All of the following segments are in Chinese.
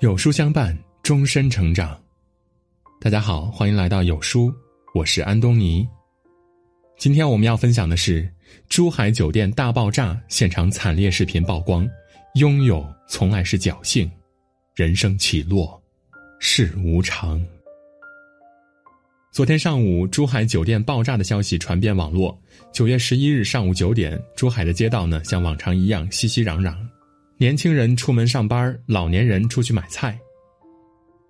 有书相伴，终身成长。大家好，欢迎来到有书，我是安东尼。今天我们要分享的是珠海酒店大爆炸现场惨烈视频曝光，拥有从来是侥幸，人生起落是无常。昨天上午，珠海酒店爆炸的消息传遍网络。九月十一日上午九点，珠海的街道呢，像往常一样熙熙攘攘。年轻人出门上班，老年人出去买菜。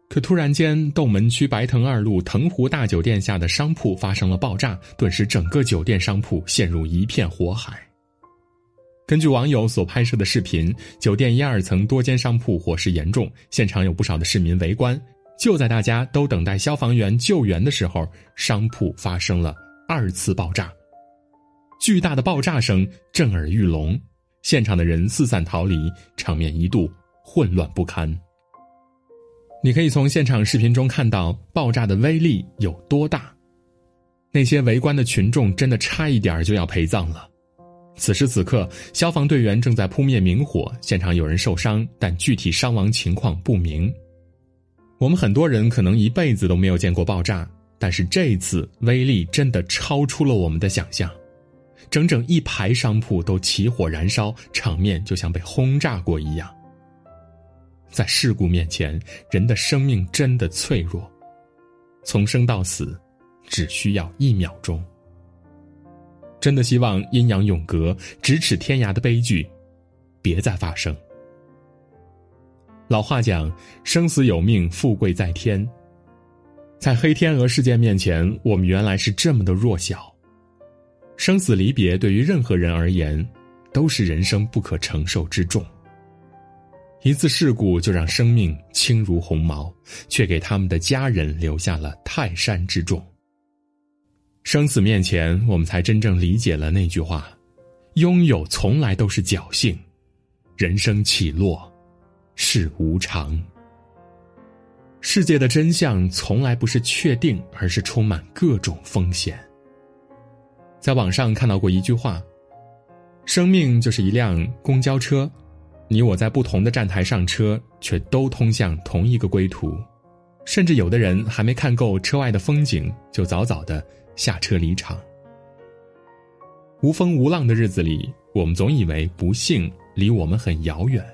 可突然间，斗门区白藤二路藤湖大酒店下的商铺发生了爆炸，顿时整个酒店商铺陷入一片火海。根据网友所拍摄的视频，酒店一二层多间商铺火势严重，现场有不少的市民围观。就在大家都等待消防员救援的时候，商铺发生了二次爆炸，巨大的爆炸声震耳欲聋。现场的人四散逃离，场面一度混乱不堪。你可以从现场视频中看到爆炸的威力有多大，那些围观的群众真的差一点就要陪葬了。此时此刻，消防队员正在扑灭明火，现场有人受伤，但具体伤亡情况不明。我们很多人可能一辈子都没有见过爆炸，但是这次威力真的超出了我们的想象。整整一排商铺都起火燃烧，场面就像被轰炸过一样。在事故面前，人的生命真的脆弱，从生到死，只需要一秒钟。真的希望阴阳永隔、咫尺天涯的悲剧，别再发生。老话讲：“生死有命，富贵在天。”在黑天鹅事件面前，我们原来是这么的弱小。生死离别对于任何人而言，都是人生不可承受之重。一次事故就让生命轻如鸿毛，却给他们的家人留下了泰山之重。生死面前，我们才真正理解了那句话：拥有从来都是侥幸，人生起落是无常。世界的真相从来不是确定，而是充满各种风险。在网上看到过一句话：“生命就是一辆公交车，你我在不同的站台上车，却都通向同一个归途。甚至有的人还没看够车外的风景，就早早的下车离场。无风无浪的日子里，我们总以为不幸离我们很遥远。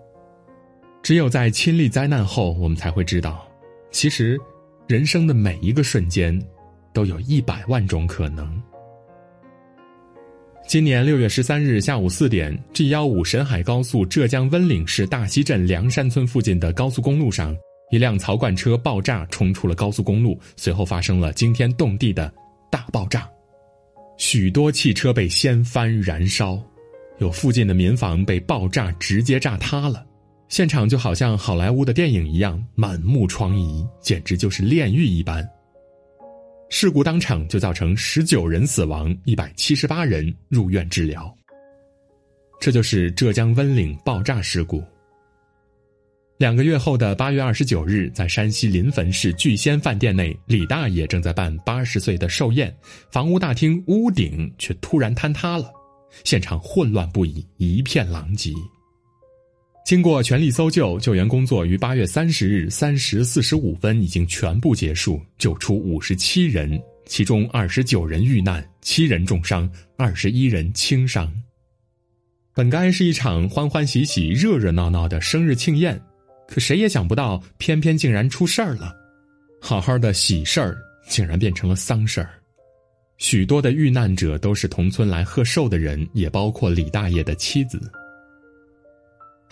只有在亲历灾难后，我们才会知道，其实人生的每一个瞬间，都有一百万种可能。”今年六月十三日下午四点，G 幺五沈海高速浙江温岭市大溪镇梁山村附近的高速公路上，一辆槽罐车爆炸冲出了高速公路，随后发生了惊天动地的大爆炸，许多汽车被掀翻燃烧，有附近的民房被爆炸直接炸塌了，现场就好像好莱坞的电影一样，满目疮痍，简直就是炼狱一般。事故当场就造成十九人死亡，一百七十八人入院治疗。这就是浙江温岭爆炸事故。两个月后的八月二十九日，在山西临汾市聚仙饭店内，李大爷正在办八十岁的寿宴，房屋大厅屋顶却突然坍塌了，现场混乱不已，一片狼藉。经过全力搜救，救援工作于八月三十日三时四十五分已经全部结束，救出五十七人，其中二十九人遇难，七人重伤，二十一人轻伤。本该是一场欢欢喜喜、热热闹闹的生日庆宴，可谁也想不到，偏偏竟然出事儿了。好好的喜事儿，竟然变成了丧事儿。许多的遇难者都是同村来贺寿的人，也包括李大爷的妻子。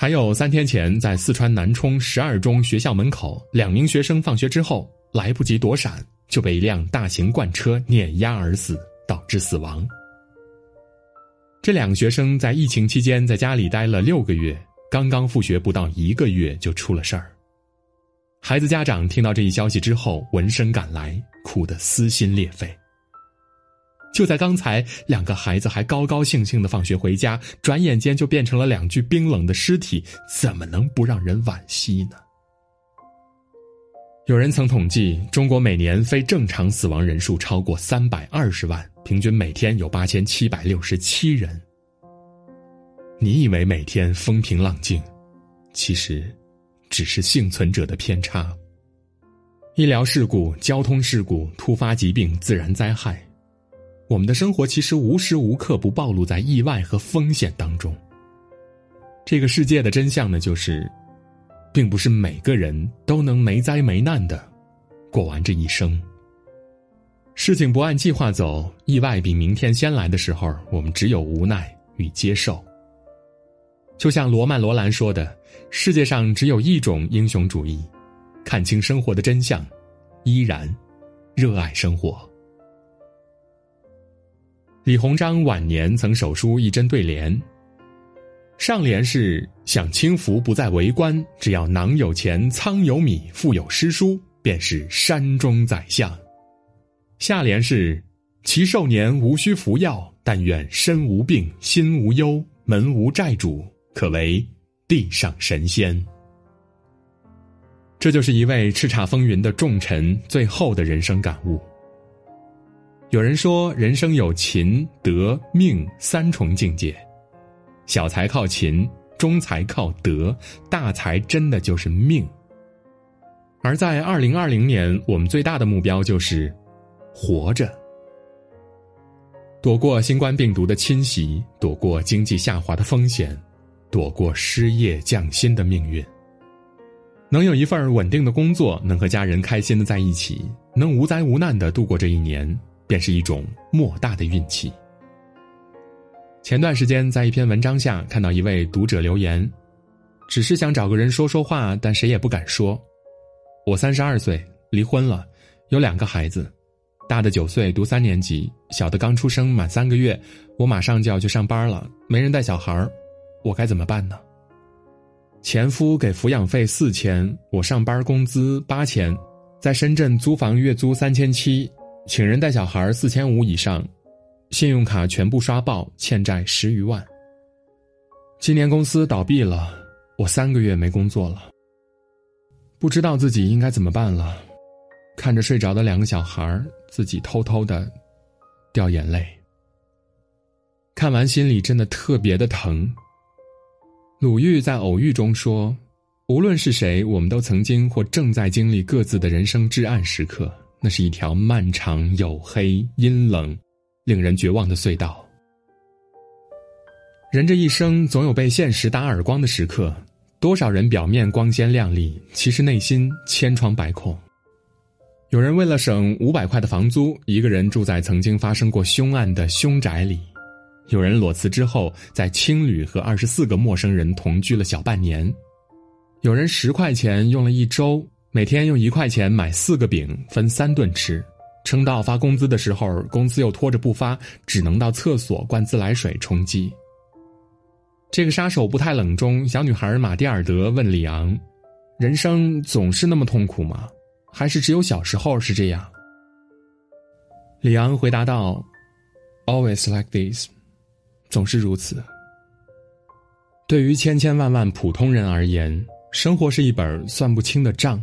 还有三天前，在四川南充十二中学校门口，两名学生放学之后来不及躲闪，就被一辆大型罐车碾压而死，导致死亡。这两个学生在疫情期间在家里待了六个月，刚刚复学不到一个月就出了事儿。孩子家长听到这一消息之后，闻声赶来，哭得撕心裂肺。就在刚才，两个孩子还高高兴兴的放学回家，转眼间就变成了两具冰冷的尸体，怎么能不让人惋惜呢？有人曾统计，中国每年非正常死亡人数超过三百二十万，平均每天有八千七百六十七人。你以为每天风平浪静，其实只是幸存者的偏差。医疗事故、交通事故、突发疾病、自然灾害，我们的生活其实无时无刻不暴露在意外和风险当中。这个世界的真相呢，就是，并不是每个人都能没灾没难的过完这一生。事情不按计划走，意外比明天先来的时候，我们只有无奈与接受。就像罗曼·罗兰说的：“世界上只有一种英雄主义。”看清生活的真相，依然热爱生活。李鸿章晚年曾手书一针对联，上联是“享清福不再为官，只要囊有钱，仓有米，腹有诗书，便是山中宰相”，下联是“其寿年无需服药，但愿身无病，心无忧，门无债主，可为地上神仙”。这就是一位叱咤风云的重臣最后的人生感悟。有人说，人生有勤、德、命三重境界，小财靠勤，中财靠德，大财真的就是命。而在二零二零年，我们最大的目标就是活着，躲过新冠病毒的侵袭，躲过经济下滑的风险，躲过失业降薪的命运。能有一份稳定的工作，能和家人开心的在一起，能无灾无难的度过这一年，便是一种莫大的运气。前段时间在一篇文章下看到一位读者留言，只是想找个人说说话，但谁也不敢说。我三十二岁，离婚了，有两个孩子，大的九岁读三年级，小的刚出生满三个月，我马上就要去上班了，没人带小孩我该怎么办呢？前夫给抚养费四千，我上班工资八千，在深圳租房月租三千七，请人带小孩四千五以上，信用卡全部刷爆，欠债十余万。今年公司倒闭了，我三个月没工作了，不知道自己应该怎么办了。看着睡着的两个小孩，自己偷偷的掉眼泪。看完心里真的特别的疼。鲁豫在偶遇中说：“无论是谁，我们都曾经或正在经历各自的人生至暗时刻。那是一条漫长、黝黑、阴冷、令人绝望的隧道。人这一生总有被现实打耳光的时刻。多少人表面光鲜亮丽，其实内心千疮百孔。有人为了省五百块的房租，一个人住在曾经发生过凶案的凶宅里。”有人裸辞之后，在青旅和二十四个陌生人同居了小半年；有人十块钱用了一周，每天用一块钱买四个饼，分三顿吃，撑到发工资的时候，工资又拖着不发，只能到厕所灌自来水充饥。这个杀手不太冷中，小女孩马蒂尔德问里昂：“人生总是那么痛苦吗？还是只有小时候是这样？”里昂回答道：“Always like this。”总是如此。对于千千万万普通人而言，生活是一本算不清的账，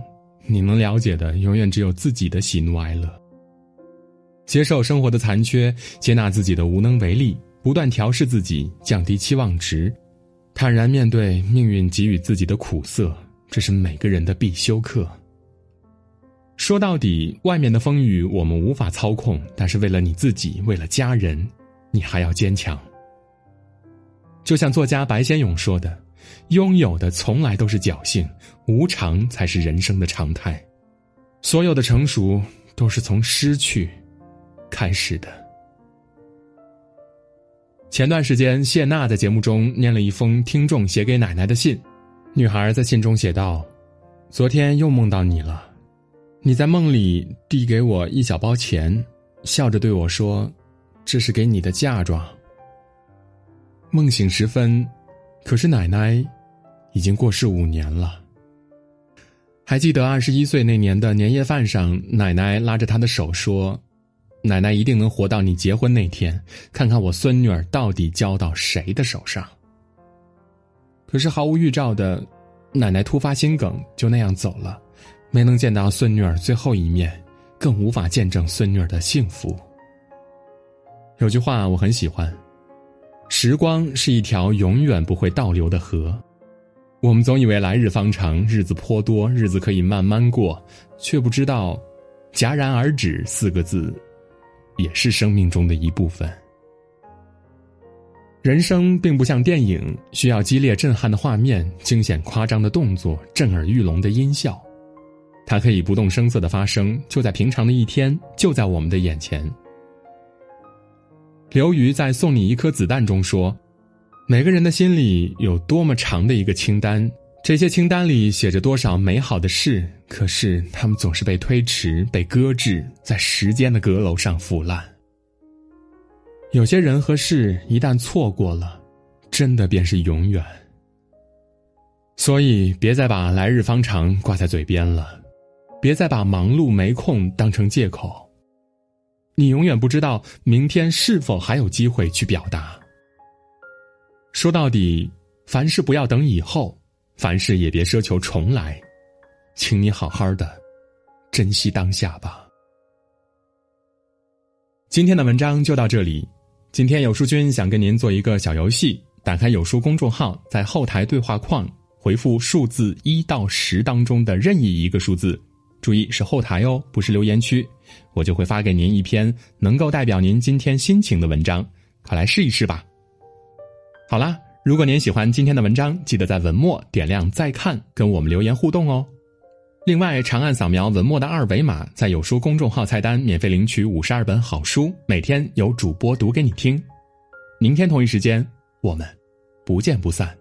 你能了解的永远只有自己的喜怒哀乐。接受生活的残缺，接纳自己的无能为力，不断调试自己，降低期望值，坦然面对命运给予自己的苦涩，这是每个人的必修课。说到底，外面的风雨我们无法操控，但是为了你自己，为了家人，你还要坚强。就像作家白先勇说的：“拥有的从来都是侥幸，无常才是人生的常态。所有的成熟都是从失去开始的。”前段时间，谢娜在节目中念了一封听众写给奶奶的信。女孩在信中写道：“昨天又梦到你了，你在梦里递给我一小包钱，笑着对我说：‘这是给你的嫁妆。’”梦醒时分，可是奶奶已经过世五年了。还记得二十一岁那年的年夜饭上，奶奶拉着他的手说：“奶奶一定能活到你结婚那天，看看我孙女儿到底交到谁的手上。”可是毫无预兆的，奶奶突发心梗，就那样走了，没能见到孙女儿最后一面，更无法见证孙女儿的幸福。有句话我很喜欢。时光是一条永远不会倒流的河，我们总以为来日方长，日子颇多，日子可以慢慢过，却不知道“戛然而止”四个字，也是生命中的一部分。人生并不像电影，需要激烈震撼的画面、惊险夸张的动作、震耳欲聋的音效，它可以不动声色的发生，就在平常的一天，就在我们的眼前。刘瑜在《送你一颗子弹》中说：“每个人的心里有多么长的一个清单，这些清单里写着多少美好的事，可是他们总是被推迟、被搁置，在时间的阁楼上腐烂。”有些人和事一旦错过了，真的便是永远。所以，别再把“来日方长”挂在嘴边了，别再把忙碌没空当成借口。你永远不知道明天是否还有机会去表达。说到底，凡事不要等以后，凡事也别奢求重来，请你好好的珍惜当下吧。今天的文章就到这里。今天有书君想跟您做一个小游戏，打开有书公众号，在后台对话框回复数字一到十当中的任意一个数字，注意是后台哦，不是留言区，我就会发给您一篇能够代表您今天心情的文章，快来试一试吧。好啦，如果您喜欢今天的文章，记得在文末点亮再看，跟我们留言互动哦。另外，长按扫描文末的二维码，在有书公众号菜单免费领取五十二本好书，每天有主播读给你听。明天同一时间，我们不见不散。